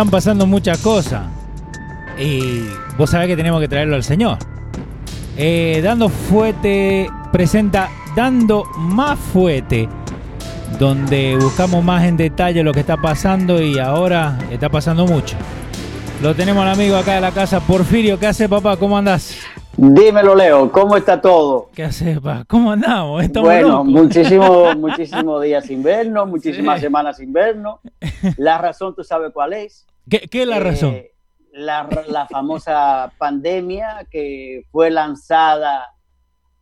están pasando muchas cosas. Y vos sabés que tenemos que traerlo al Señor. Eh, Dando Fuete presenta Dando Más Fuete, donde buscamos más en detalle lo que está pasando y ahora está pasando mucho. Lo tenemos al amigo acá de la casa, Porfirio. ¿Qué hace, papá? ¿Cómo andás? Dímelo, Leo, ¿cómo está todo? ¿Qué hace, papá? ¿Cómo andamos? Estamos bueno, muchísimos muchísimo días sin vernos, muchísimas semanas sin vernos. La razón, tú sabes cuál es. ¿Qué, qué es la eh, razón? La, la famosa pandemia que fue lanzada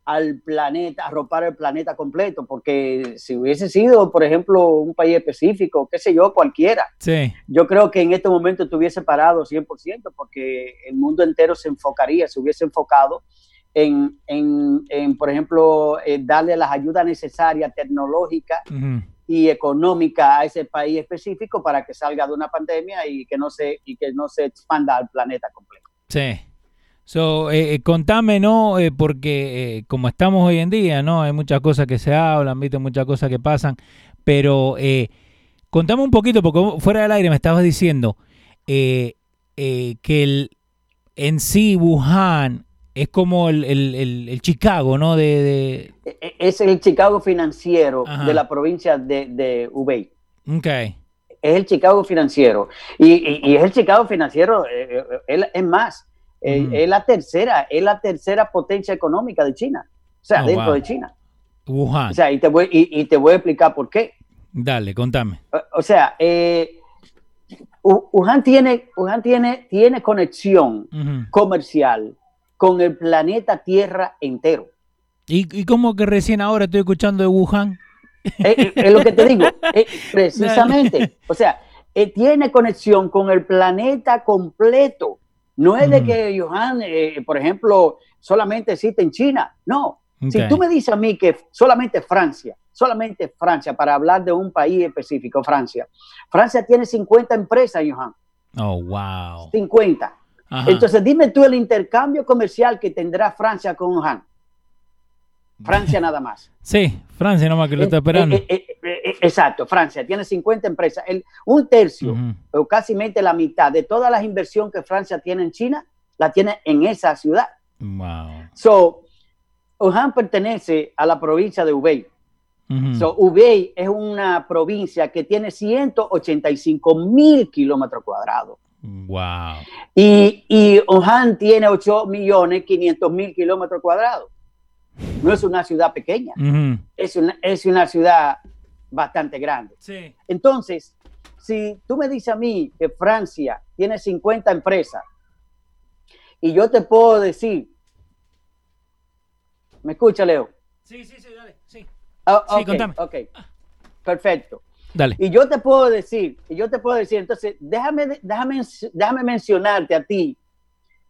al planeta, arropar el planeta completo, porque si hubiese sido, por ejemplo, un país específico, qué sé yo, cualquiera, sí. yo creo que en este momento estuviese parado 100%, porque el mundo entero se enfocaría, se hubiese enfocado en, en, en por ejemplo, eh, darle las ayudas necesarias tecnológicas y económicas a ese país específico para que salga de una pandemia y que no se, y que no se expanda al planeta completo. Sí. So, eh, eh, contame, ¿no? Eh, porque como estamos hoy en día, ¿no? Hay muchas cosas que se hablan, ¿viste? Muchas cosas que pasan. Pero contame un poquito, porque fuera del aire me estabas diciendo que el, en sí Wuhan es como el, el, el Chicago, ¿no? De, e, e, Es el Chicago financiero de la provincia de, de Hubei. Ok. Es el Chicago financiero. Y, y, y es el Chicago financiero, es más eh, es la tercera, es la tercera potencia económica de China, o sea, oh, dentro de China. Wuhan. O sea, y te, voy, y, te voy a explicar por qué. Dale, contame. O, sea, eh, Wuhan, tiene, Wuhan tiene, tiene conexión comercial con el planeta Tierra entero. ¿Y, ¿Y cómo que recién ahora estoy escuchando de Wuhan? Eh, es lo que te digo, precisamente. O sea, tiene conexión con el planeta completo. No es de que Johan, eh, por ejemplo, solamente existe en China. No. Si tú me dices a mí que solamente Francia, solamente Francia, para hablar de un país específico, Francia, Francia tiene 50 empresas, Johan. Oh, wow. 50. Entonces, dime tú el intercambio comercial que tendrá Francia con Wuhan. Francia nada más. Sí, Francia nomás que lo está eh, esperando. Eh, exacto, Francia tiene 50 empresas. El, un tercio o casi la mitad de todas las inversiones que Francia tiene en China, la tiene en esa ciudad. Wow. So, Wuhan pertenece a la provincia de Hubei. So, Hubei es una provincia que tiene 185 mil kilómetros cuadrados. Wow. Y, y Wuhan tiene 8 millones 500 mil kilómetros cuadrados. No es una ciudad pequeña, es, una, es una ciudad bastante grande. Sí. Entonces, si tú me dices a mí que Francia tiene 50 empresas y yo te puedo decir, ¿me escucha, Leo? Sí, sí, sí, dale, sí. Ah, sí, contame. Ok, perfecto. Dale. Y yo te puedo decir, y yo te puedo decir, entonces, déjame, déjame, déjame mencionarte a ti,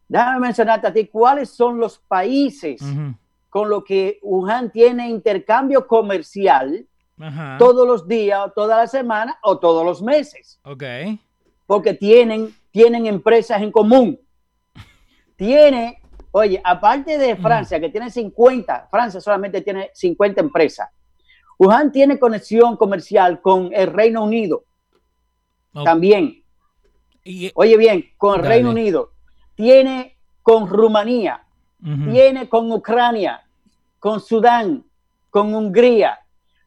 déjame mencionarte a ti cuáles son los países con los que Wuhan tiene intercambio comercial todos los días, toda la semana o todos los meses. Ok. Porque tienen, tienen empresas en común. Tiene, oye, aparte de Francia, que tiene 50, Francia solamente tiene 50 empresas. Wuhan tiene conexión comercial con el Reino Unido. También. Y, oye bien, con el Reino Unido. Tiene con Rumanía. Tiene con Ucrania, con Sudán, con Hungría,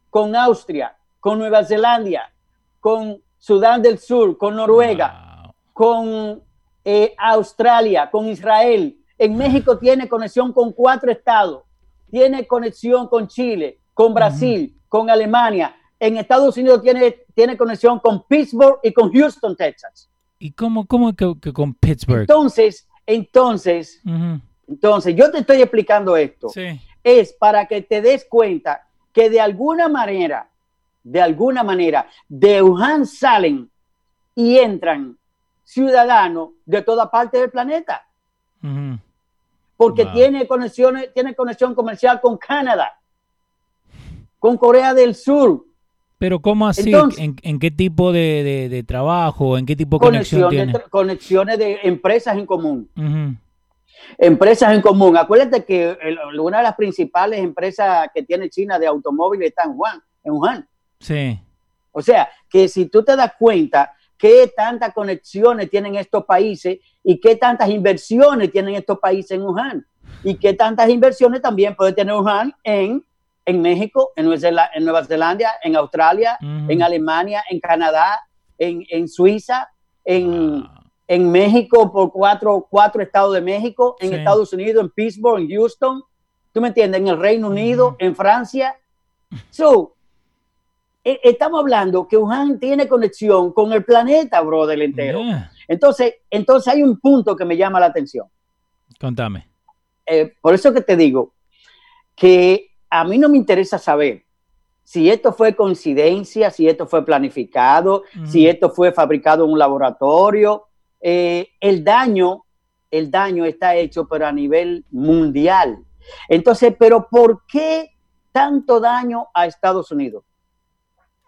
con Austria, con Nueva Zelanda, con Sudán del Sur, con Noruega, con eh, Australia, con Israel. En México tiene conexión con cuatro estados. Tiene conexión con Chile, con Brasil, con Alemania. En Estados Unidos tiene, tiene conexión con Pittsburgh y con Houston, Texas. ¿Y cómo, cómo que, con Pittsburgh? Entonces, entonces, entonces, yo te estoy explicando esto. Es para que te des cuenta que de alguna manera, de alguna manera, de Wuhan salen y entran ciudadanos de toda parte del planeta. Porque tiene, conexiones, tiene conexión comercial con Canadá, con Corea del Sur. Pero ¿cómo así? ¿En, qué tipo de, trabajo? ¿En qué tipo de conexión tiene? conexiones de empresas en común empresas en común. Acuérdate que una de las principales empresas que tiene China de automóviles está en Wuhan. En Wuhan. Sí. O sea, que si tú te das cuenta qué tantas conexiones tienen estos países y qué tantas inversiones tienen estos países en Wuhan y qué tantas inversiones también puede tener Wuhan en, en México, en Nueva, en Nueva Zelanda, en Australia, en Alemania, en Canadá, en, en Suiza, en, en, México por cuatro, cuatro estados de México, en Estados Unidos, en Pittsburgh, en Houston, ¿tú me entiendes? En el Reino Unido, en Francia. So, e, estamos hablando que Wuhan tiene conexión con el planeta, brother, entero. Entonces, entonces hay un punto que me llama la atención. Contame. Eh, por eso que te digo que a mí no me interesa saber si esto fue coincidencia, si esto fue planificado, si esto fue fabricado en un laboratorio. Eh, el daño, el daño está hecho, pero a nivel mundial. Entonces, pero ¿por qué tanto daño a Estados Unidos?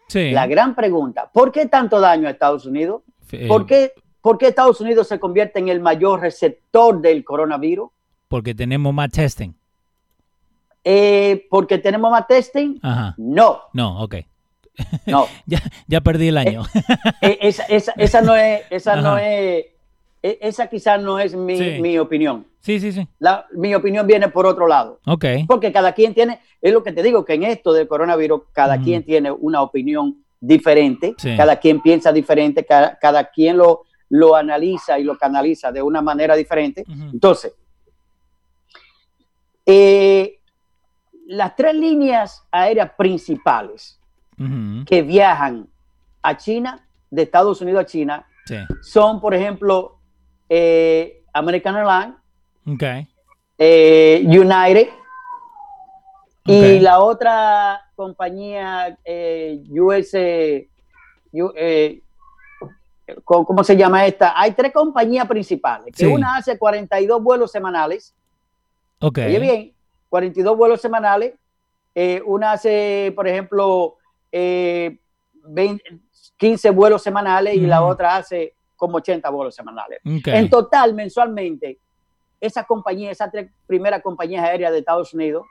Sí. La gran pregunta, ¿por qué tanto daño a Estados Unidos? ¿Por qué, ¿Por qué Estados Unidos se convierte en el mayor receptor del coronavirus? Porque tenemos más testing. Eh, porque tenemos más testing. Ajá. No. No, ok. No. ya, ya, perdí el año. Eh, eh, esa, esa, esa, no es, esa no es, e, esa quizás no es mi, mi, opinión. Sí, sí, sí. La, mi opinión viene por otro lado. Ok. Porque cada quien tiene, es lo que te digo, que en esto del coronavirus, cada quien tiene una opinión diferente, cada quien piensa diferente, cada, cada quien lo, lo analiza y lo canaliza de una manera diferente. Entonces, eh, las tres líneas aéreas principales que viajan a China, de Estados Unidos a China, son, por ejemplo, eh, American Airlines, eh, United, y la otra compañía, US, ¿cómo se llama esta? Hay tres compañías principales, que una hace 42 vuelos semanales. Ok. Oye bien, 42 vuelos semanales. Eh, una hace, por ejemplo, 15 eh, vuelos semanales y la otra hace como 80 vuelos semanales. En total, mensualmente, esa compañía, esas tres primeras compañías aéreas de Estados Unidos,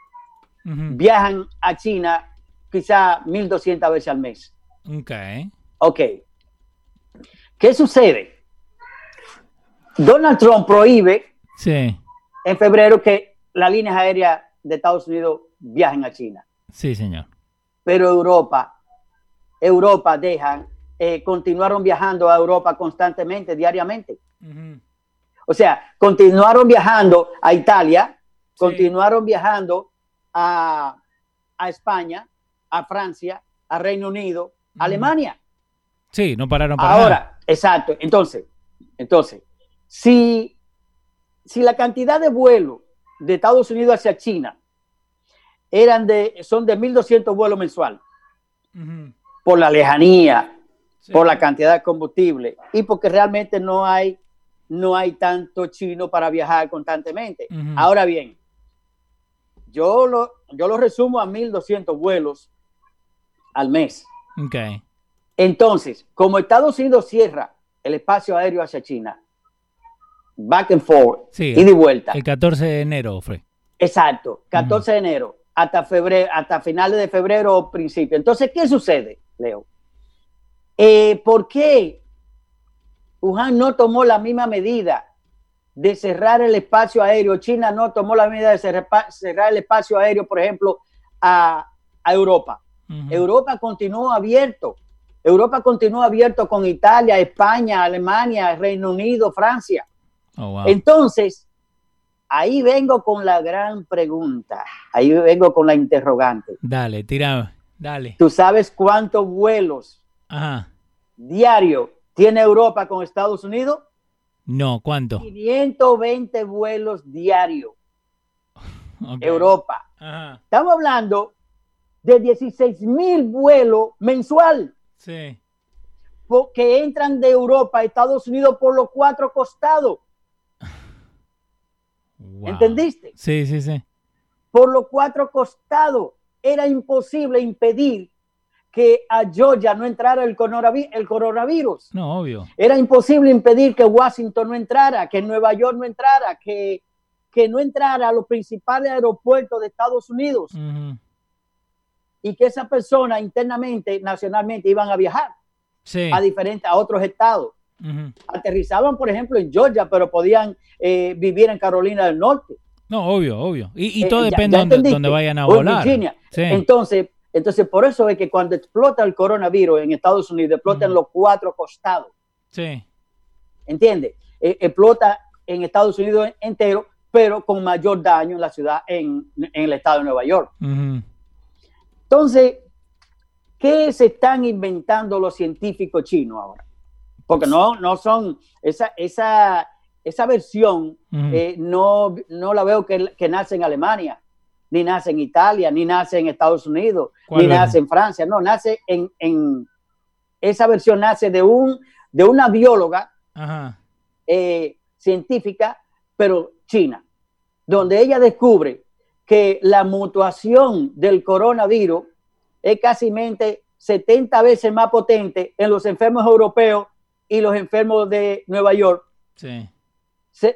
viajan a China quizá 1.200 veces al mes. Ok. Ok. ¿Qué sucede? Donald Trump prohíbe sí. en febrero que las líneas aéreas de Estados Unidos viajen a China. Sí, señor. Pero Europa, Europa dejan, eh, continuaron viajando a Europa constantemente, diariamente. O sea, continuaron viajando a Italia, continuaron viajando a, a, España, a Francia, a Reino Unido, a Alemania. Sí, no pararon para Ahora, exacto. Entonces, entonces, si, si la cantidad de vuelos de Estados Unidos hacia China eran de, son de 1.200 vuelos mensuales. Por la lejanía, por la cantidad de combustible y porque realmente no hay, no hay tanto chino para viajar constantemente. Ahora bien, yo lo, yo lo resumo a 1.200 vuelos al mes. Okay. Entonces, como Estados Unidos cierra el espacio aéreo hacia China, back and forth, y de vuelta. El 14 de enero, fue. Exacto, 14 de enero hasta febrero, hasta finales de febrero o principio. Entonces, ¿qué sucede, Leo? Eh, ¿Por qué Wuhan no tomó la misma medida de cerrar el espacio aéreo? China no tomó la medida de cerrar el espacio aéreo, por ejemplo, a, Europa. Europa continuó abierto. Europa continuó abierto con Italia, España, Alemania, Reino Unido, Francia. Oh, Entonces, ahí vengo con la gran pregunta, ahí vengo con la interrogante. Dale, tira, dale. ¿Tú sabes cuántos vuelos diarios tiene Europa con Estados Unidos? No, ¿cuánto? 520 vuelos diarios. Europa. Estamos hablando de 16 mil vuelos mensual. Sí. Que entran de Europa a Estados Unidos por los cuatro costados. ¿Entendiste? Sí, sí, sí. Por los cuatro costados era imposible impedir que a Georgia no entrara el coronavirus. No, obvio. Era imposible impedir que Washington no entrara, que Nueva York no entrara, que, que no entrara a los principales aeropuertos de Estados Unidos. Y que esa persona internamente, nacionalmente, iban a viajar. a diferentes, a otros estados. Aterrizaban, por ejemplo, en Georgia, pero podían eh, vivir en Carolina del Norte. No, obvio, obvio. Y, todo depende de donde, vayan a volar. Entonces, entonces, por eso es que cuando explota el coronavirus en Estados Unidos, explota en los cuatro costados. Sí. ¿Entiendes? E, explota en Estados Unidos entero, pero con mayor daño en la ciudad, en, el estado de Nueva York. Entonces, ¿qué se están inventando los científicos chinos ahora? Porque no, no son, esa, esa, esa versión eh, no, no la veo que, que nace en Alemania ni nace en Italia, ni nace en Estados Unidos, ni nace en Francia, no, nace en, en, esa versión nace de un de una bióloga eh, científica, pero china, donde ella descubre que la mutuación del coronavirus es casi 70 veces más potente en los enfermos europeos y los enfermos de Nueva York. Sí.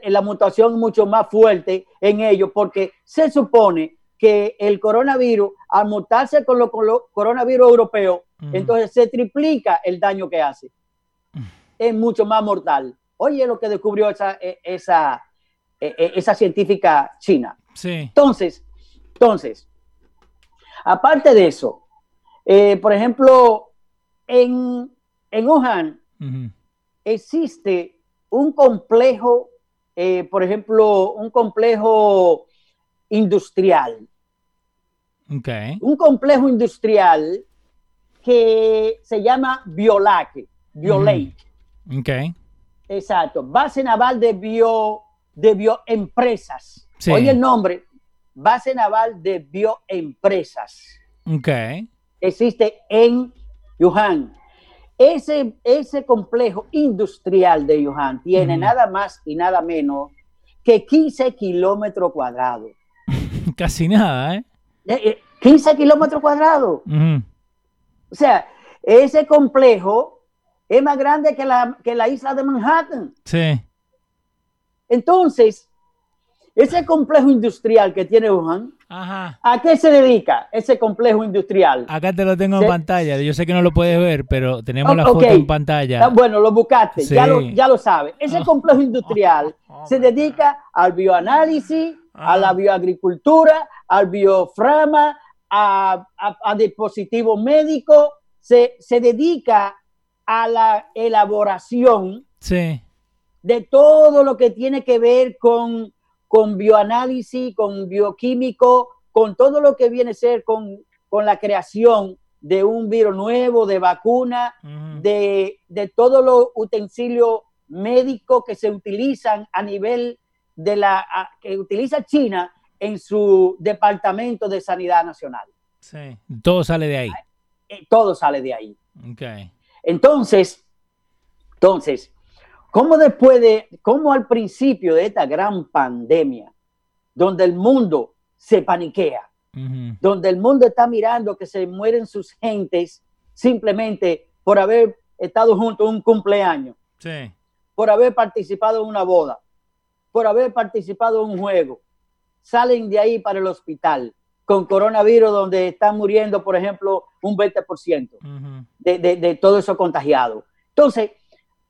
la mutación es mucho más fuerte en ellos porque se supone que el coronavirus, al mutarse con los coronavirus europeos, entonces se triplica el daño que hace. Es mucho más mortal. Oye, lo que descubrió esa, e, esa, e, e, esa científica china. Sí. Entonces, entonces, aparte de eso, eh, por ejemplo, en, en Wuhan existe un complejo, eh, por ejemplo, un complejo industrial. Un complejo industrial que se llama Biolac, Biolake. Okay. Exacto. Base naval de bio de bioempresas. Oye el nombre, base naval de bioempresas. Okay. Existe en Wuhan. Ese, ese complejo industrial de Wuhan tiene nada más y nada menos que 15 kilómetros cuadrados. Casi nada, ¿eh? 15 eh, eh, kilómetros cuadrados. O sea, ese complejo es más grande que la, que la isla de Manhattan. Sí. Entonces, ese complejo industrial que tiene Wuhan, ¿a qué se dedica ese complejo industrial? Acá te lo tengo en pantalla. Yo sé que no lo puedes ver, pero tenemos la foto en pantalla. Ah, bueno, lo buscaste, ya, lo, ya lo sabes. Ese complejo industrial se dedica al bioanálisis, a la bioagricultura, al bioframa, a, a, dispositivos médicos, se, dedica a la elaboración de todo lo que tiene que ver con, con bioanálisis, con bioquímico, con todo lo que viene a ser con, la creación de un virus nuevo, de vacuna, de, de todos los utensilios médicos que se utilizan a nivel de la que utiliza China en su departamento de sanidad nacional. Sí, todo sale de ahí. Eh, todo sale de ahí. Okay. Entonces, entonces, ¿cómo después de, cómo al principio de esta gran pandemia, donde el mundo se paniquea, donde el mundo está mirando que se mueren sus gentes simplemente por haber estado juntos en un cumpleaños, sí. por haber participado en una boda, por haber participado en un juego, salen de ahí para el hospital con coronavirus donde están muriendo, por ejemplo, un 20% de, de, todo eso contagiado. Entonces,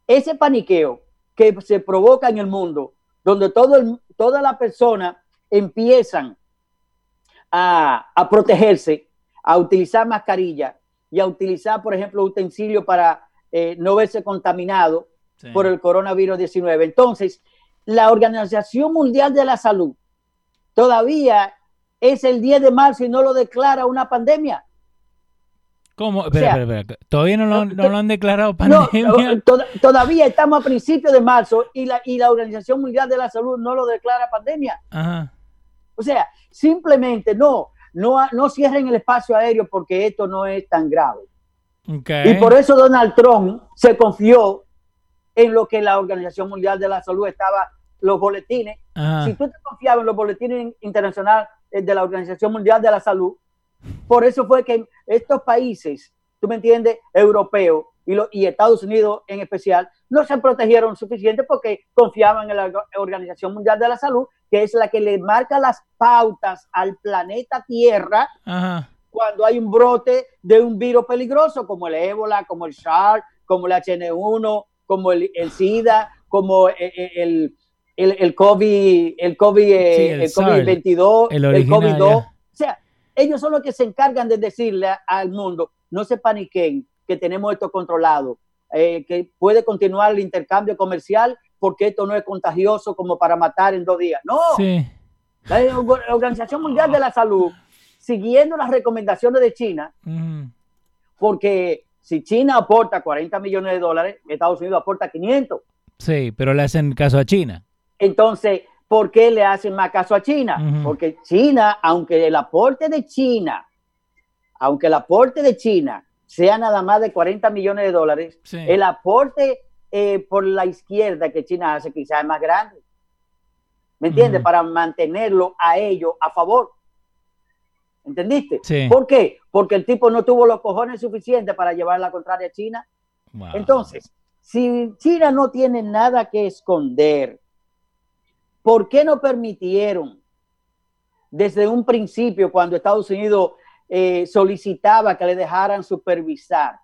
ese paniqueo que se provoca en el mundo, donde todo el, todas las personas empiezan a, a, protegerse, a utilizar mascarilla y a utilizar, por ejemplo, utensilios para eh, no verse contaminado por el coronavirus 19. Entonces, la Organización Mundial de la Salud todavía es el 10 de marzo y no lo declara una pandemia. ¿Cómo? Espera, espera, espera. ¿Todavía no lo, han declarado pandemia? todavía estamos a principios de marzo y la, y la Organización Mundial de la Salud no lo declara pandemia. O sea, simplemente no, no, no cierren el espacio aéreo porque esto no es tan grave. Y por eso Donald Trump se confió en lo que la Organización Mundial de la Salud estaba los boletines. Si tú te confiabas en los boletines internacionales eh, de la Organización Mundial de la Salud, por eso fue que estos países, tú me entiendes, europeos y, y Estados Unidos en especial, no se protegieron suficiente porque confiaban en la Organización Mundial de la Salud, que es la que le marca las pautas al planeta Tierra cuando hay un brote de un virus peligroso como el ébola, como el SARS, como el HN1, como el, SIDA, como el, el, COVID, el COVID, el, COVID 22, el, COVID 2. O sea, ellos son los que se encargan de decirle al mundo, no se paniquen, que tenemos esto controlado, eh, que puede continuar el intercambio comercial porque esto no es contagioso como para matar en dos días. No. La Organización Mundial de la Salud, siguiendo las recomendaciones de China, porque si China aporta 40 millones de dólares, Estados Unidos aporta 500. Sí, pero le hacen caso a China. Entonces, ¿por qué le hacen más caso a China? Porque China, aunque el aporte de China, aunque el aporte de China sea nada más de 40 millones de dólares, el aporte eh, por la izquierda que China hace quizás es más grande. ¿Me entiendes? Para mantenerlo a ellos a favor. ¿Entendiste? ¿Por qué? Porque el tipo no tuvo los cojones suficientes para llevar la contraria a China. Entonces, si China no tiene nada que esconder, ¿por qué no permitieron desde un principio, cuando Estados Unidos eh, solicitaba que le dejaran supervisar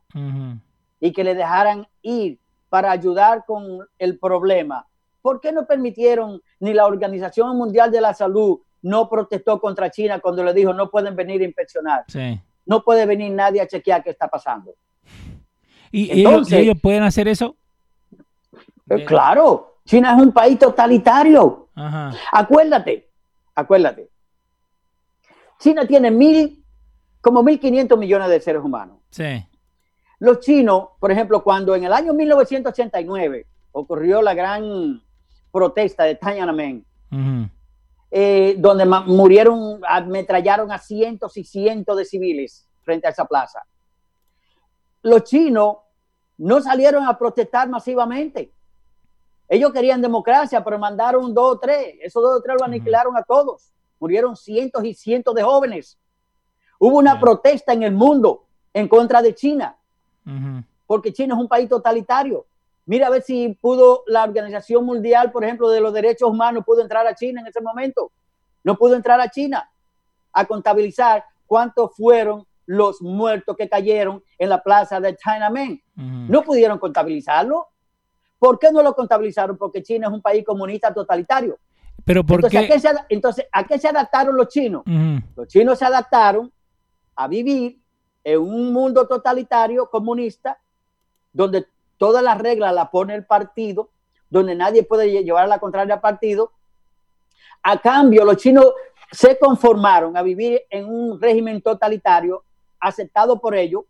y que le dejaran ir para ayudar con el problema. ¿Por qué no permitieron ni la Organización Mundial de la Salud no protestó contra China cuando le dijo no pueden venir a inspeccionar? No puede venir nadie a chequear qué está pasando. ¿Y ellos, pueden hacer eso? Eh, claro, China es un país totalitario. Acuérdate, acuérdate. China tiene mil como 1.500 millones de seres humanos. Sí. Los chinos, por ejemplo, cuando en el año 1989 ocurrió la gran protesta de Tiananmen, eh, donde murieron, ametrallaron a cientos y cientos de civiles frente a esa plaza. Los chinos no salieron a protestar masivamente. Ellos querían democracia, pero mandaron dos o tres. Esos dos o tres lo aniquilaron a todos. Murieron cientos y cientos de jóvenes. Hubo una protesta en el mundo en contra de China, porque China es un país totalitario. Mira a ver si pudo la Organización Mundial, por ejemplo, de los Derechos Humanos, pudo entrar a China en ese momento. No pudo entrar a China a contabilizar cuántos fueron los muertos que cayeron en la plaza de Tiananmen. No pudieron contabilizarlo. ¿Por qué no lo contabilizaron? Porque China es un país comunista totalitario. Pero ¿por entonces, ¿a qué se, entonces, ¿a qué se adaptaron los chinos? Los chinos se adaptaron a vivir en un mundo totalitario comunista donde todas las reglas las pone el partido, donde nadie puede llevar a la contraria al partido. A cambio, los chinos se conformaron a vivir en un régimen totalitario aceptado por ellos,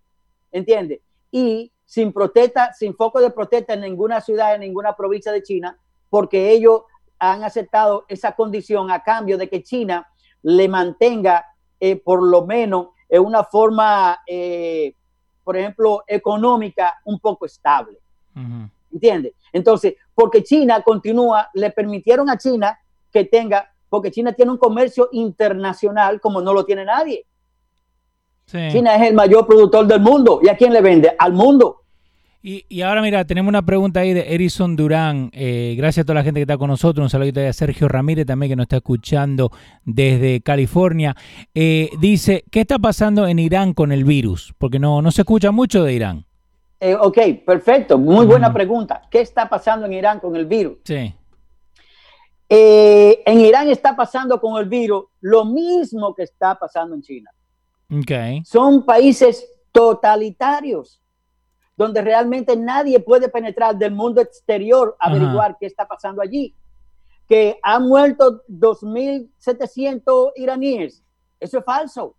¿entiendes? Y sin protesta, sin foco de protesta en ninguna ciudad, en ninguna provincia de China, porque ellos han aceptado esa condición a cambio de que China le mantenga eh, por lo menos es una forma, eh, por ejemplo, económica un poco estable. entiende ¿Entiendes? Entonces, porque China continúa, le permitieron a China que tenga, porque China tiene un comercio internacional como no lo tiene nadie. China es el mayor productor del mundo. ¿Y a quién le vende? Al mundo. Y, ahora mira, tenemos una pregunta ahí de Erison Durán. Eh, gracias a toda la gente que está con nosotros. Un saludito a Sergio Ramírez también que nos está escuchando desde California. Eh, dice, ¿qué está pasando en Irán con el virus? Porque no, no se escucha mucho de Irán. Eh, ok, perfecto. Muy buena pregunta. ¿Qué está pasando en Irán con el virus? Sí. en Irán está pasando con el virus lo mismo que está pasando en China. Okay. Son países totalitarios donde realmente nadie puede penetrar del mundo exterior a averiguar qué está pasando allí. Que han muerto 2.700 iraníes. Eso es falso.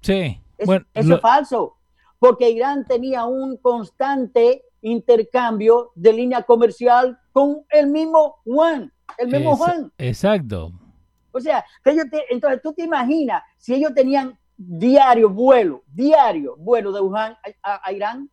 Sí. eso es falso. Porque Irán tenía un constante intercambio de línea comercial con el mismo Juan. El mismo Juan. Exacto. O sea, entonces tú te imaginas si ellos tenían diario vuelo, diario vuelo de Wuhan a Irán,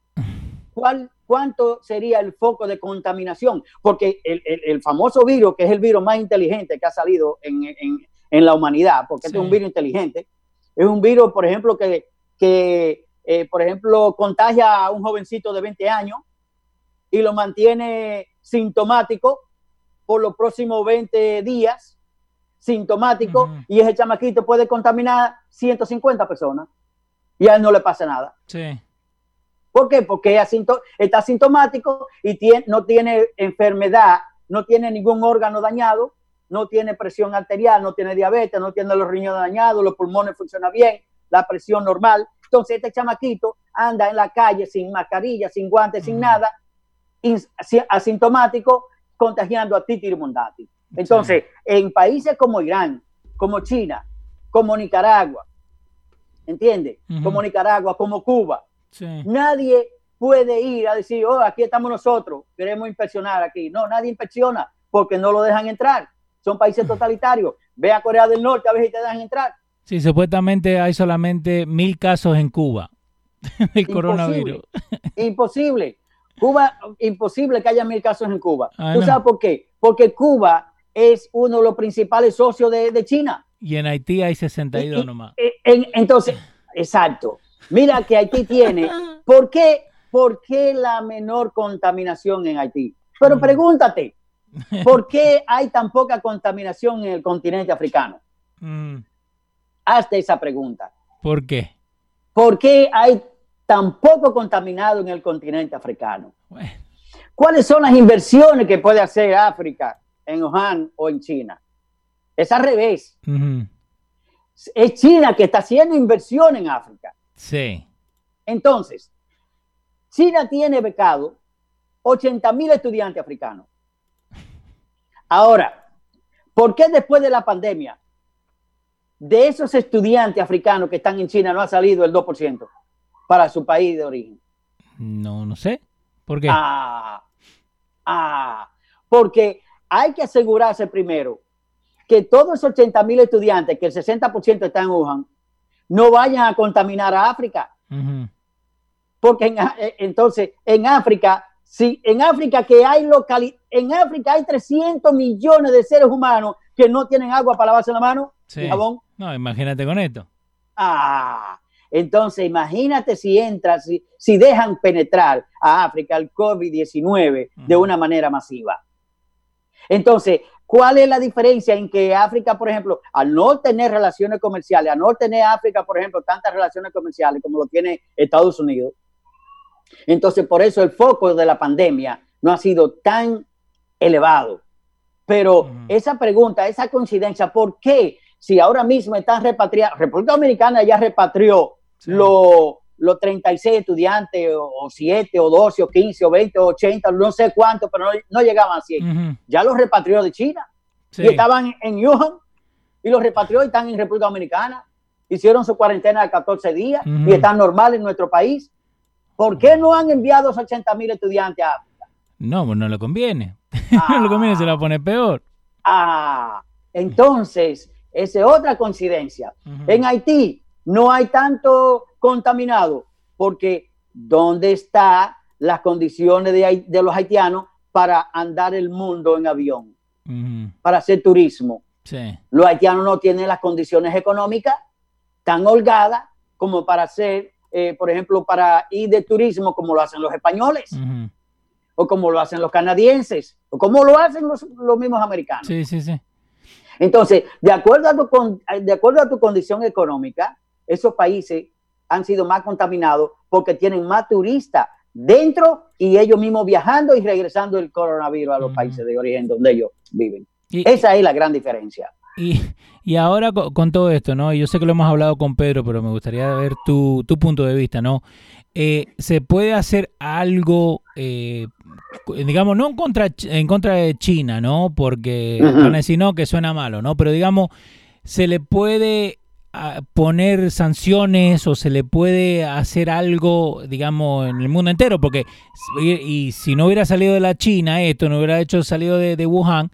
¿cuánto sería el foco de contaminación? Porque el, famoso virus, que es el virus más inteligente que ha salido en, la humanidad, porque es un virus inteligente, es un virus, por ejemplo, que, que eh, por ejemplo, contagia a un jovencito de 20 años y lo mantiene sintomático por los próximos 20 días, sintomático, y ese chamaquito puede contaminar 150 personas y a él no le pasa nada. Sí. ¿Por qué? Porque está asintomático y no tiene enfermedad, no tiene ningún órgano dañado, no tiene presión arterial, no tiene diabetes, no tiene los riñones dañados, los pulmones funcionan bien, la presión normal. Entonces este chamaquito anda en la calle sin mascarilla, sin guantes, sin nada, asintomático, contagiando a Titi Mondati. Entonces, en países como Irán, como China, como Nicaragua, ¿entiende? Como Nicaragua, como Cuba, nadie puede ir a decir, oh, aquí estamos nosotros, queremos inspeccionar aquí. No, nadie inspecciona porque no lo dejan entrar. Son países totalitarios. Ve a Corea del Norte a ver si te dejan entrar. Sí, supuestamente hay solamente mil casos en Cuba del coronavirus. Imposible. Cuba, imposible que haya mil casos en Cuba. Ah, ¿Tú sabes por qué? Porque Cuba es uno de los principales socios de, China. Y en Haití hay 62 nomás. entonces, exacto. Mira que Haití tiene. ¿Por qué, ¿Por qué la menor contaminación en Haití? Pero mm. pregúntate, ¿por qué hay tan poca contaminación en el continente africano? Mm. Hazte esa pregunta. ¿Por qué? ¿Por qué hay tan poco contaminado en el continente africano? ¿Cuáles son las inversiones que puede hacer África en Wuhan o en China? Es al revés. Es China que está haciendo inversión en África. Sí. Entonces, China tiene becado 80 mil estudiantes africanos. Ahora, ¿por qué después de la pandemia de esos estudiantes africanos que están en China no ha salido el 2% para su país de origen? No, no sé. ¿Por qué? Ah, ah, porque hay que asegurarse primero que todos esos 80 mil estudiantes, que el 60% están en Wuhan, no vayan a contaminar a África. Porque eh, entonces en África, si en África que hay local, en África hay 300 millones de seres humanos que no tienen agua para lavarse la mano jabón. No, imagínate con esto. Ah, entonces imagínate si entras, si, si dejan penetrar a África el COVID-19 de una manera masiva. Entonces, ¿Cuál es la diferencia en que África, por ejemplo, al no tener relaciones comerciales, al no tener África, por ejemplo, tantas relaciones comerciales como lo tiene Estados Unidos? Entonces, por eso el foco de la pandemia no ha sido tan elevado. Pero esa pregunta, esa coincidencia, ¿por qué si ahora mismo están repatriados, República Dominicana ya repatrió los los 36 estudiantes, o, 7, o 12, o 15, o 20, o 80, no sé cuántos, pero no, llegaban a 100. Ya los repatrió de China. Y estaban en Wuhan, y los repatrió y están en República Dominicana. Hicieron su cuarentena de 14 días y están normal en nuestro país. ¿Por qué no han enviado esos 80 mil estudiantes a África? No, pues no le conviene. no le conviene, se la pone peor. Ah, entonces, esa es otra coincidencia. En Haití no hay tanto contaminado, porque ¿dónde están las condiciones de, los haitianos para andar el mundo en avión, para hacer turismo? Los haitianos no tienen las condiciones económicas tan holgadas como para hacer, eh, por ejemplo, para ir de turismo como lo hacen los españoles, o como lo hacen los canadienses, o como lo hacen los, mismos americanos. Sí, sí, sí. Entonces, de acuerdo, a tu, de acuerdo a tu condición económica, esos países han sido más contaminados porque tienen más turistas dentro y ellos mismos viajando y regresando el coronavirus a los países de origen donde ellos viven. Esa es la gran diferencia. Y, y ahora con, todo esto, ¿no? Yo sé que lo hemos hablado con Pedro, pero me gustaría ver tu, tu punto de vista, ¿no? Eh, ¿Se puede hacer algo, eh, digamos, no en contra, en contra de China, ¿no? Porque van a decir, no, que suena malo, ¿no? Pero digamos, se le puede poner sanciones o se le puede hacer algo, digamos, en el mundo entero, porque y, si no hubiera salido de la China esto, no hubiera hecho salido de, Wuhan,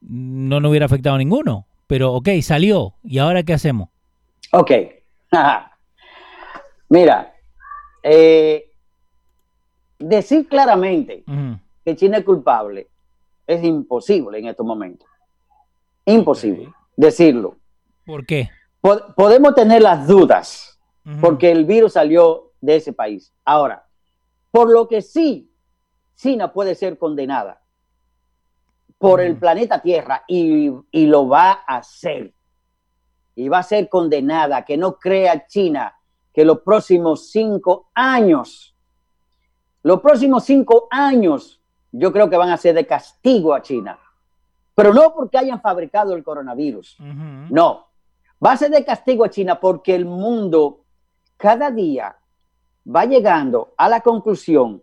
no nos hubiera afectado a ninguno. Pero ok, salió. ¿Y ahora qué hacemos? Ok. Mira, eh, decir claramente que China es culpable es imposible en estos momentos. Imposible decirlo. ¿Por qué? Podemos tener las dudas porque el virus salió de ese país. Ahora, por lo que sí, China puede ser condenada por el planeta Tierra y, lo va a hacer. Y va a ser condenada, que no crea China que los próximos cinco años Los próximos cinco años yo creo que van a ser de castigo a China. Pero no porque hayan fabricado el coronavirus. No. Va a ser de castigo a China porque el mundo cada día va llegando a la conclusión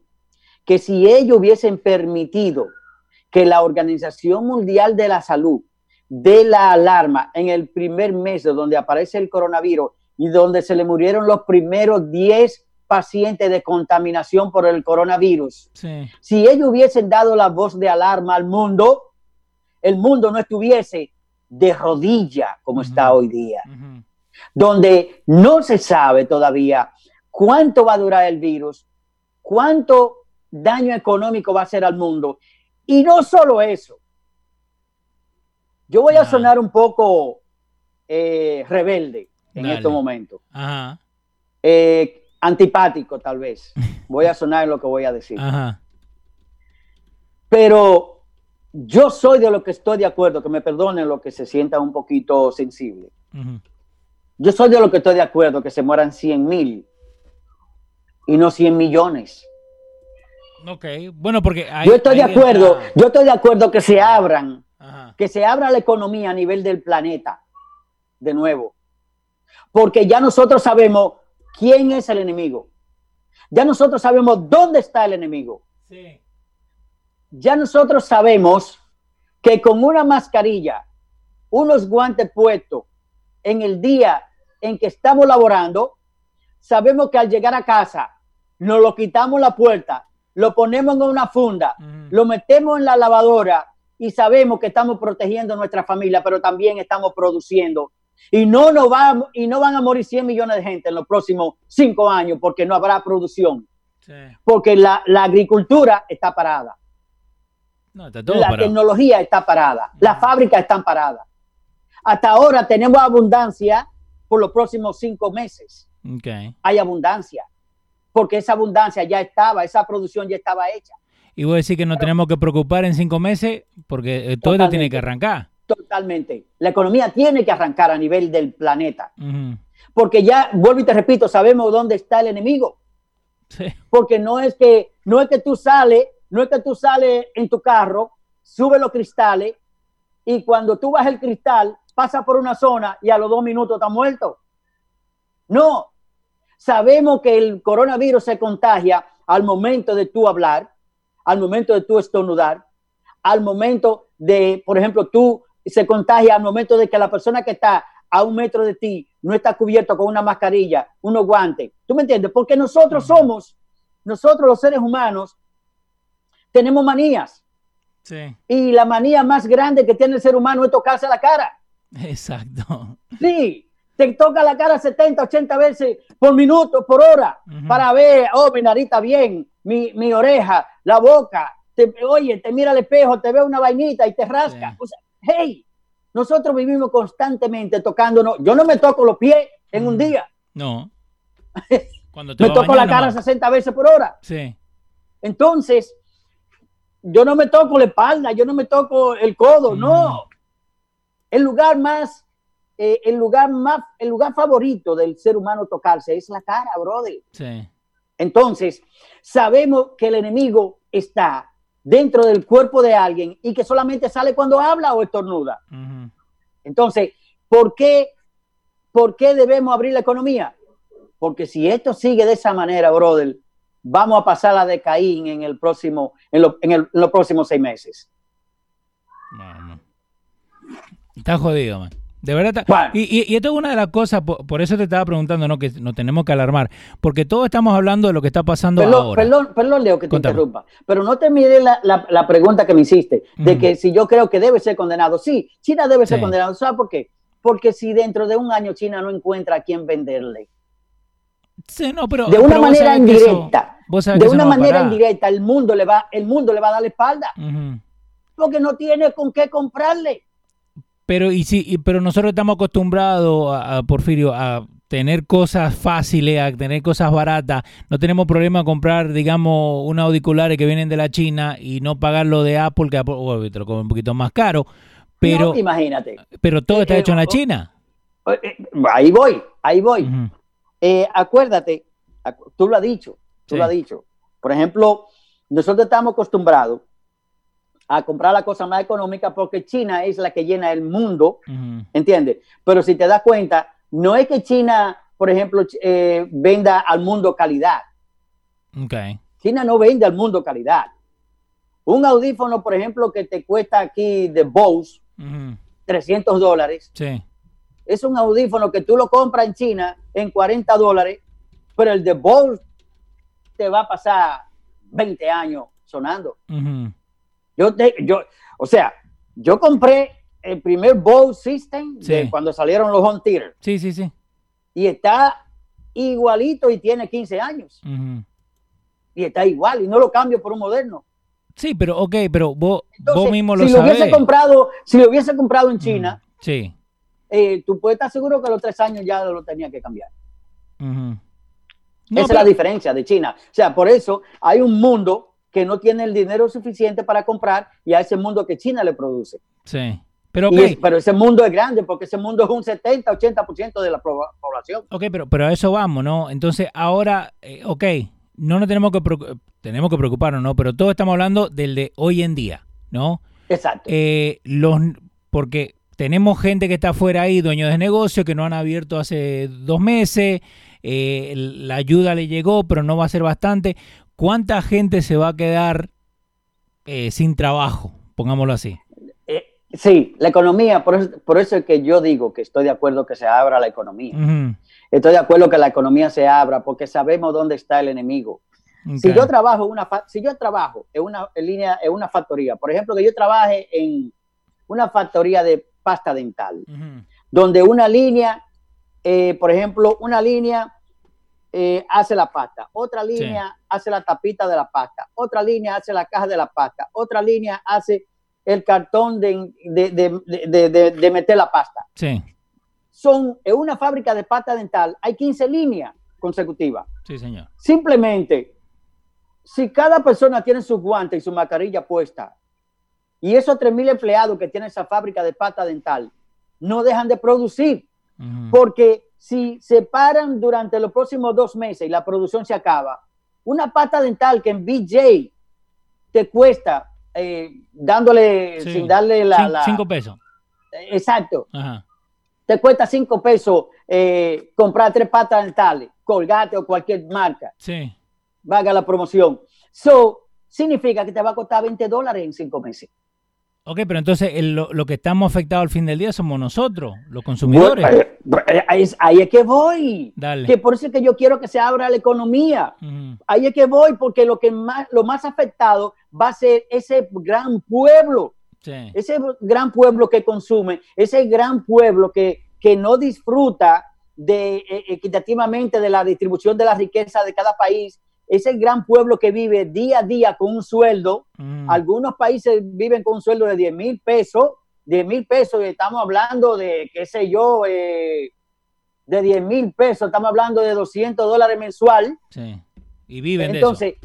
que si ellos hubiesen permitido que la Organización Mundial de la Salud dé la alarma en el primer mes de donde aparece el coronavirus y donde se le murieron los primeros 10 pacientes de contaminación por el coronavirus. Si ellos hubiesen dado la voz de alarma al mundo, el mundo no estuviese de rodilla como está hoy día, donde no se sabe todavía cuánto va a durar el virus, cuánto daño económico va a hacer al mundo. Y no solo eso. Yo voy a sonar un poco eh, rebelde en estos momentos. Eh, antipático, tal vez. Voy a sonar en lo que voy a decir. Pero yo soy de lo que estoy de acuerdo, que me perdonen lo que se sienta un poquito sensible. Yo soy de lo que estoy de acuerdo, que se mueran 100 mil y no 100 millones. Ok, bueno, porque yo estoy de acuerdo, yo estoy de acuerdo que se abran, que se abra la economía a nivel del planeta, de nuevo, porque ya nosotros sabemos quién es el enemigo, ya nosotros sabemos dónde está el enemigo, sí. Ya nosotros sabemos que con una mascarilla, unos guantes puestos en el día en que estamos laborando, sabemos que al llegar a casa nos lo quitamos la puerta lo ponemos en una funda, lo metemos en la lavadora y sabemos que estamos protegiendo a nuestra familia, pero también estamos produciendo. Y no, nos va, y no van a morir 100 millones de gente en los próximos cinco años porque no habrá producción. Porque la, agricultura está parada. La tecnología está parada. Las fábricas están paradas. Hasta ahora tenemos abundancia por los próximos cinco meses. Hay abundancia porque esa abundancia ya estaba, esa producción ya estaba hecha. Y voy a decir que no tenemos que preocupar en cinco meses porque eh, todo esto tiene que arrancar. Totalmente. La economía tiene que arrancar a nivel del planeta. Porque ya, vuelvo y te repito, sabemos dónde está el enemigo. Porque no es que no es que tú sales, no es que tú sales en tu carro, sube los cristales y cuando tú bajas el cristal, pasa por una zona y a los dos minutos está muerto. No, Sabemos que el coronavirus se contagia al momento de tú hablar, al momento de tú estornudar, al momento de, por ejemplo, tú se contagia al momento de que la persona que está a un metro de ti no está cubierto con una mascarilla, unos guantes. ¿Tú me entiendes? Porque nosotros somos, nosotros los seres humanos, tenemos manías. Sí. Y la manía más grande que tiene el ser humano es tocarse la cara. Exacto. Sí, te toca la cara 70, 80 veces por minuto, por hora, para ver, oh, mi narita bien, mi, mi oreja, la boca, te, oye, te mira al espejo, te ve una vainita y te rasca. O sea, hey, nosotros vivimos constantemente tocándonos. Yo no me toco los pies en un día. No. Cuando me toco la cara 60 veces por hora. Sí. Entonces, yo no me toco la espalda, yo no me toco el codo, no. El lugar más eh, el lugar más, el lugar favorito del ser humano tocarse es la cara, brother. Sí. Entonces, sabemos que el enemigo está dentro del cuerpo de alguien y que solamente sale cuando habla o estornuda. Entonces, ¿por qué, ¿por qué debemos abrir la economía? Porque si esto sigue de esa manera, brother, vamos a pasar a de Caín en el próximo, en, en, los próximos seis meses. Está jodido, man. De verdad. Y, esto es una de las cosas, por, eso te estaba preguntando, ¿no? Que nos tenemos que alarmar. Porque todos estamos hablando de lo que está pasando ahora. Perdón, perdón, Leo, que te interrumpa. Pero no te mide la, la, pregunta que me hiciste, de que si yo creo que debe ser condenado. Sí, China debe ser condenado. ¿Sabes por qué? Porque si dentro de un año China no encuentra a quién venderle. Sí, no, pero, de una manera indirecta. De una manera indirecta, el mundo le va, el mundo le va a dar la espalda. Porque no tiene con qué comprarle. Pero, y sí, pero nosotros estamos acostumbrados, a, Porfirio, a tener cosas fáciles, a tener cosas baratas. No tenemos problema comprar, digamos, unos auriculares que vienen de la China y no pagarlo de Apple, que Apple te lo come un poquito más caro. Pero, imagínate. Pero todo está eh, hecho en la eh, China. Eh, ahí voy, ahí voy. acuérdate, tú lo has dicho, tú lo has dicho. Por ejemplo, nosotros estamos acostumbrados a comprar la cosa más económica porque China es la que llena el mundo, ¿entiendes? Pero si te das cuenta, no es que China, por ejemplo, eh, venda al mundo calidad. Okay. China no vende al mundo calidad. Un audífono, por ejemplo, que te cuesta aquí de Bose, 300 dólares. Sí. Es un audífono que tú lo compras en China en 40 dólares, pero el de Bose te va a pasar 20 años sonando. Yo, yo, o sea, yo compré el primer Bose System de cuando salieron los Home Theater. Sí, sí, sí. Y está igualito y tiene 15 años. Y está igual y no lo cambio por un moderno. Sí, pero ok, pero vos, mismo lo si Lo hubiese comprado, si lo hubiese comprado en China, sí. Eh, tú puedes estar seguro que a los tres años ya lo tenía que cambiar. Esa es la diferencia de China. O sea, por eso hay un mundo que no tiene el dinero suficiente para comprar y a ese mundo que China le produce. Sí. Pero, pero ese mundo es grande porque ese mundo es un 70, 80% de la población. Ok, pero, pero a eso vamos, ¿no? Entonces, ahora, eh, ok, no nos tenemos que, tenemos que preocuparnos, ¿no? Pero todos estamos hablando del de hoy en día, ¿no? Exacto. Eh, los, porque tenemos gente que está fuera ahí, dueños de negocio, que no han abierto hace dos meses, eh, la ayuda le llegó, pero no va a ser bastante. ¿Cuánta gente se va a quedar eh, sin trabajo? Pongámoslo así. Eh, sí, la economía, por eso, por eso, es que yo digo que estoy de acuerdo que se abra la economía. Estoy de acuerdo que la economía se abra porque sabemos dónde está el enemigo. Si yo trabajo una si yo trabajo en una línea en una factoría, por ejemplo, que yo trabaje en una factoría de pasta dental, donde una línea, eh, por ejemplo, una línea eh, hace la pasta, otra línea hace la tapita de la pasta, otra línea hace la caja de la pasta, otra línea hace el cartón de, de, meter la pasta. Sí. Son, en una fábrica de pasta dental hay 15 líneas consecutivas. Sí, señor. Simplemente, si cada persona tiene su guante y su mascarilla puesta, y esos 3.000 empleados que tiene esa fábrica de pasta dental no dejan de producir, porque si se paran durante los próximos dos meses y la producción se acaba, una pata dental que en BJ te cuesta, eh, dándole, sin darle la, Cinco pesos. Exacto. Te cuesta cinco pesos eh, comprar tres patas dentales, Colgate o cualquier marca. Sí. Vaga la promoción. So, significa que te va a costar 20 dólares en cinco meses. Ok, pero entonces lo, que estamos afectados al fin del día somos nosotros, los consumidores. Eh, ahí, es, que voy. Dale. Que por eso es que yo quiero que se abra la economía. Ahí es que voy, porque lo que más, lo más afectado va a ser ese gran pueblo. Ese gran pueblo que consume, ese gran pueblo que, que no disfruta de, eh, equitativamente de la distribución de la riqueza de cada país ese gran pueblo que vive día a día con un sueldo. Mm. Algunos países viven con un sueldo de 10 mil pesos, 10 mil pesos, y estamos hablando de, qué sé yo, eh, de 10 mil pesos, estamos hablando de 200 dólares mensual. Sí. Y viven Entonces,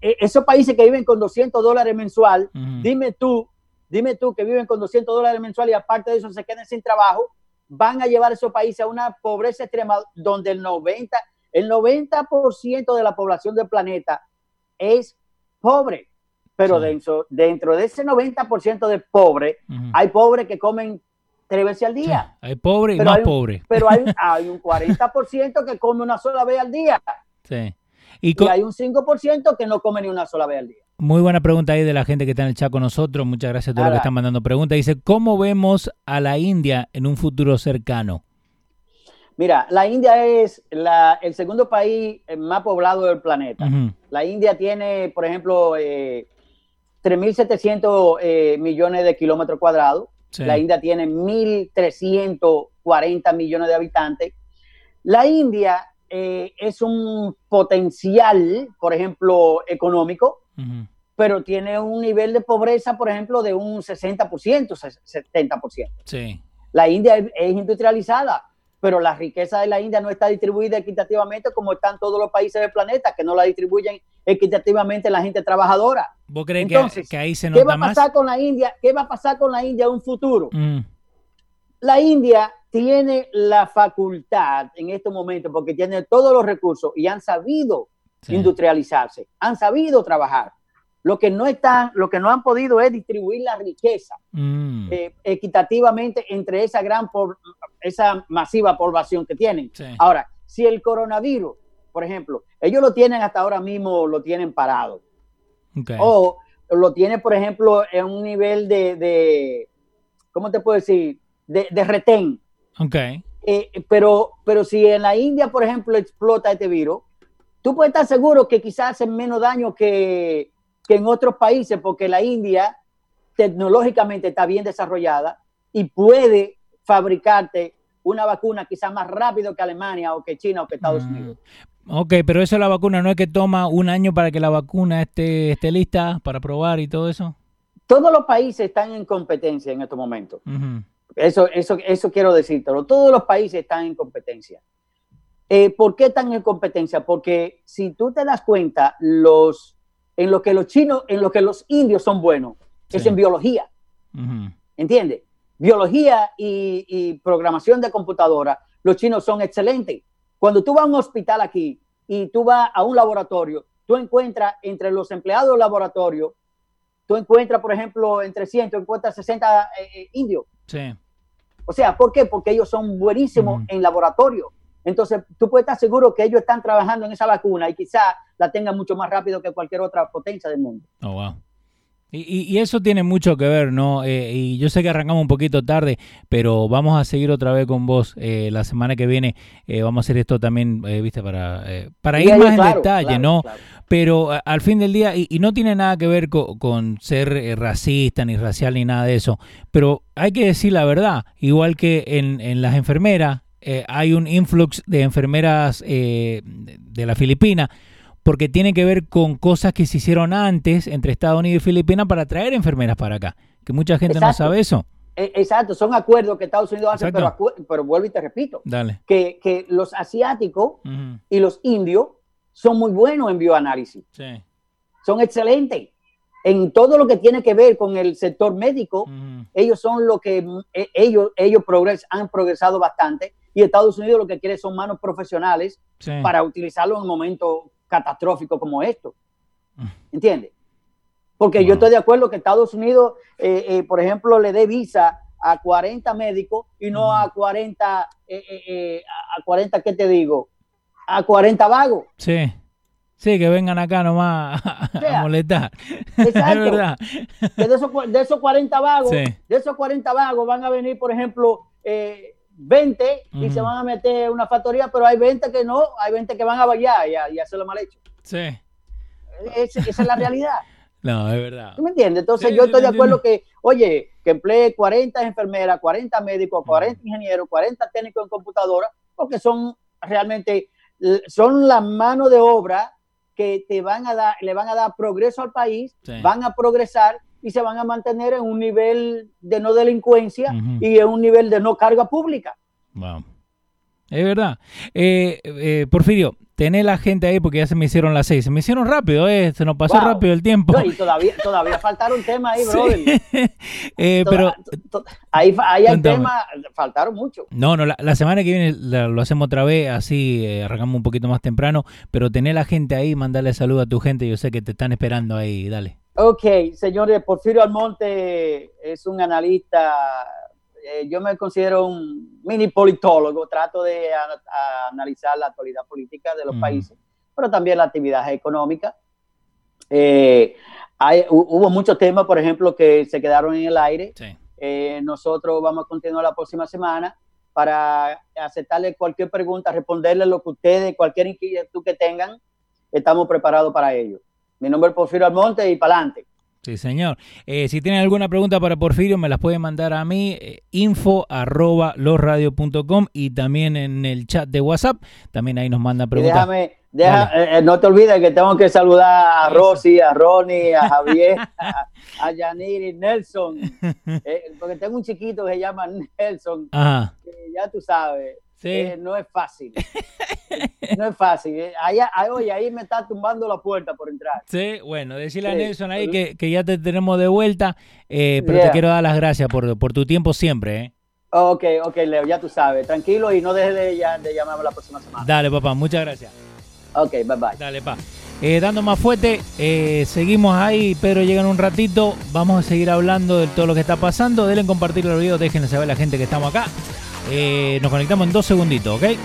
e, esos países que viven con 200 dólares mensual, dime tú, dime tú que viven con 200 dólares mensual y aparte de eso se queden sin trabajo, van a llevar a esos países a una pobreza extrema donde el 90, el 90% de la población del planeta es pobre, pero dentro, dentro de ese 90% de pobre, hay pobres que comen tres veces al día. hay pobres y más pobres. Pero hay, hay un 40% que come una sola vez al día. Sí. Y, hay un 5% que no come ni una sola vez al día. Muy buena pregunta ahí de la gente que está en el chat con nosotros. Muchas gracias a todos los que están mandando preguntas. Dice, ¿cómo vemos a la India en un futuro cercano? Mira, la India es el segundo país más poblado del planeta. La India tiene, por ejemplo, 3.700 eh, eh, millones de kilómetros cuadrados. La India tiene 1.340 millones de habitantes. La India eh, es un potencial, por ejemplo, económico, pero tiene un nivel de pobreza, por ejemplo, de un 60%, 70%. Sí. La India es industrializada pero la riqueza de la India no está distribuida equitativamente como están todos los países del planeta, que no la distribuyen equitativamente la gente trabajadora. ¿Vos crees que, ahí se nota ¿qué va a pasar con la India? ¿Qué va a pasar con la India en un futuro? Mm. La India tiene la facultad en este momento, porque tiene todos los recursos y han sabido industrializarse, han sabido trabajar. Lo que no están, lo que no han podido es distribuir la riqueza mm. eh, equitativamente entre esa gran, esa masiva población que tienen. Ahora, si el coronavirus, por ejemplo, ellos lo tienen hasta ahora mismo, lo tienen parado. O lo tienen, por ejemplo, en un nivel de, de ¿cómo te puedo decir? De, de retén. Okay. Eh, pero, pero si en la India, por ejemplo, explota este virus, tú puedes estar seguro que quizás hacen menos daño que, que en otros países, porque la India tecnológicamente está bien desarrollada y puede fabricarte una vacuna quizás más rápido que Alemania o que China o que Estados mm. Unidos. Ok, pero eso la vacuna no es que toma un año para que la vacuna esté, esté lista para probar y todo eso. Todos los países están en competencia en estos momentos. Eso, eso, eso quiero decírtelo. Todos los países están en competencia. Eh, ¿Por qué están en competencia? Porque si tú te das cuenta, los, en lo que los chinos, en lo que los indios son buenos, es en biología. ¿Entiendes? Biología y, programación de computadora, los chinos son excelentes. Cuando tú vas a un hospital aquí y tú vas a un laboratorio, tú encuentras entre los empleados del laboratorio, tú encuentras, por ejemplo, entre 100, tú encuentras 60 eh, eh, indios. Sí. O sea, ¿por qué? Porque ellos son buenísimos en laboratorio. Entonces, tú puedes estar seguro que ellos están trabajando en esa vacuna y quizá la tengan mucho más rápido que cualquier otra potencia del mundo. Oh, wow. Y, eso tiene mucho que ver, ¿no? Eh, y yo sé que arrancamos un poquito tarde, pero vamos a seguir otra vez con vos eh, la semana que viene. Eh, vamos a hacer esto también, viste, para, para ir más en detalle, ¿no? Pero al fin del día, y, no tiene nada que ver con, ser racista, ni racial, ni nada de eso, pero hay que decir la verdad, igual que en, en las enfermeras, hay un influx de enfermeras de la Filipina porque tiene que ver con cosas que se hicieron antes entre Estados Unidos y Filipinas para traer enfermeras para acá, que mucha gente no sabe eso. E, exacto, son acuerdos que Estados Unidos hace, pero, pero, vuelvo y te repito, Dale. Que, los asiáticos y los indios son muy buenos en bioanálisis. Sí. Son excelentes. En todo lo que tiene que ver con el sector médico, ellos son lo que e, ellos, ellos han progresado bastante y Estados Unidos lo que quiere son manos profesionales para utilizarlo en un momento catastrófico como esto. ¿Entiendes? Porque yo estoy de acuerdo que Estados Unidos, eh, eh, por ejemplo, le dé visa a 40 médicos y no a 40, eh, a 40, ¿qué te digo? A 40 vagos. Sí. Sí, que vengan acá nomás a, molestar. Exacto. es verdad. de, esos, de esos 40 vagos, de esos 40 vagos van a venir, por ejemplo, 20 y se van a meter una factoría, pero hay 20 que no, hay 20 que van a bailar y a, y hacerlo mal hecho. Sí. esa es la realidad. No, es verdad. ¿Tú me entiendes? Entonces yo estoy de acuerdo que, oye, que emplee 40 enfermeras, 40 médicos, 40 ingenieros, 40 técnicos en computadora, porque son realmente, son la mano de obra que te van a dar, le van a dar progreso al país, van a progresar y se van a mantener en un nivel de no delincuencia y en un nivel de no carga pública. Wow. Es verdad. Eh, eh, Porfirio, tené la gente ahí porque ya se me hicieron las seis. Se me hicieron rápido, eh, se nos pasó rápido el tiempo. y todavía, todavía faltaron temas ahí, brother. eh, pero, ahí, ahí hay temas, faltaron mucho. No, no, la, semana que viene lo hacemos otra vez, así eh, arrancamos un poquito más temprano. Pero tené la gente ahí, mandale saludo a tu gente. Yo sé que te están esperando ahí, dale. Ok, señores, Porfirio Almonte es un analista, eh, yo me considero un mini politólogo, trato de analizar la actualidad política de los países, pero también la actividad económica. Eh, hubo muchos temas, por ejemplo, que se quedaron en el aire. Eh, nosotros vamos a continuar la próxima semana para aceptarle cualquier pregunta, responderle lo que ustedes, cualquier inquietud que tengan, estamos preparados para ello. Mi nombre es Porfirio Almonte y pa'lante. Sí, señor. Eh, si tienen alguna pregunta para Porfirio, me las pueden mandar a mí, eh, info arroba losradio.com y también en el chat de WhatsApp. También ahí nos manda preguntas. Déjame, eh, no te olvides que tengo que saludar a Rosy, a Ronnie, a Javier, a, Yaniri, Nelson, porque tengo un chiquito que se llama Nelson, ya tú sabes. Sí. no es fácil. no es fácil. Eh, ahí, oye, ahí me está tumbando la puerta por entrar. Sí, bueno, decirle a Nelson ahí que, que, ya te tenemos de vuelta, eh, pero te quiero dar las gracias por, por tu tiempo siempre. ¿eh? Ok, ok, Leo, ya tú sabes. Tranquilo y no dejes de, de llamarme la próxima semana. Dale, papá, muchas gracias. Ok, bye bye. Dale, pa. Eh, dando más fuerte, eh, seguimos ahí, pero llegan un ratito. Vamos a seguir hablando de todo lo que está pasando. Denle compartir el video, déjenle saber a la gente que estamos acá. Eh, nos conectamos en dos segunditos, ¿ok?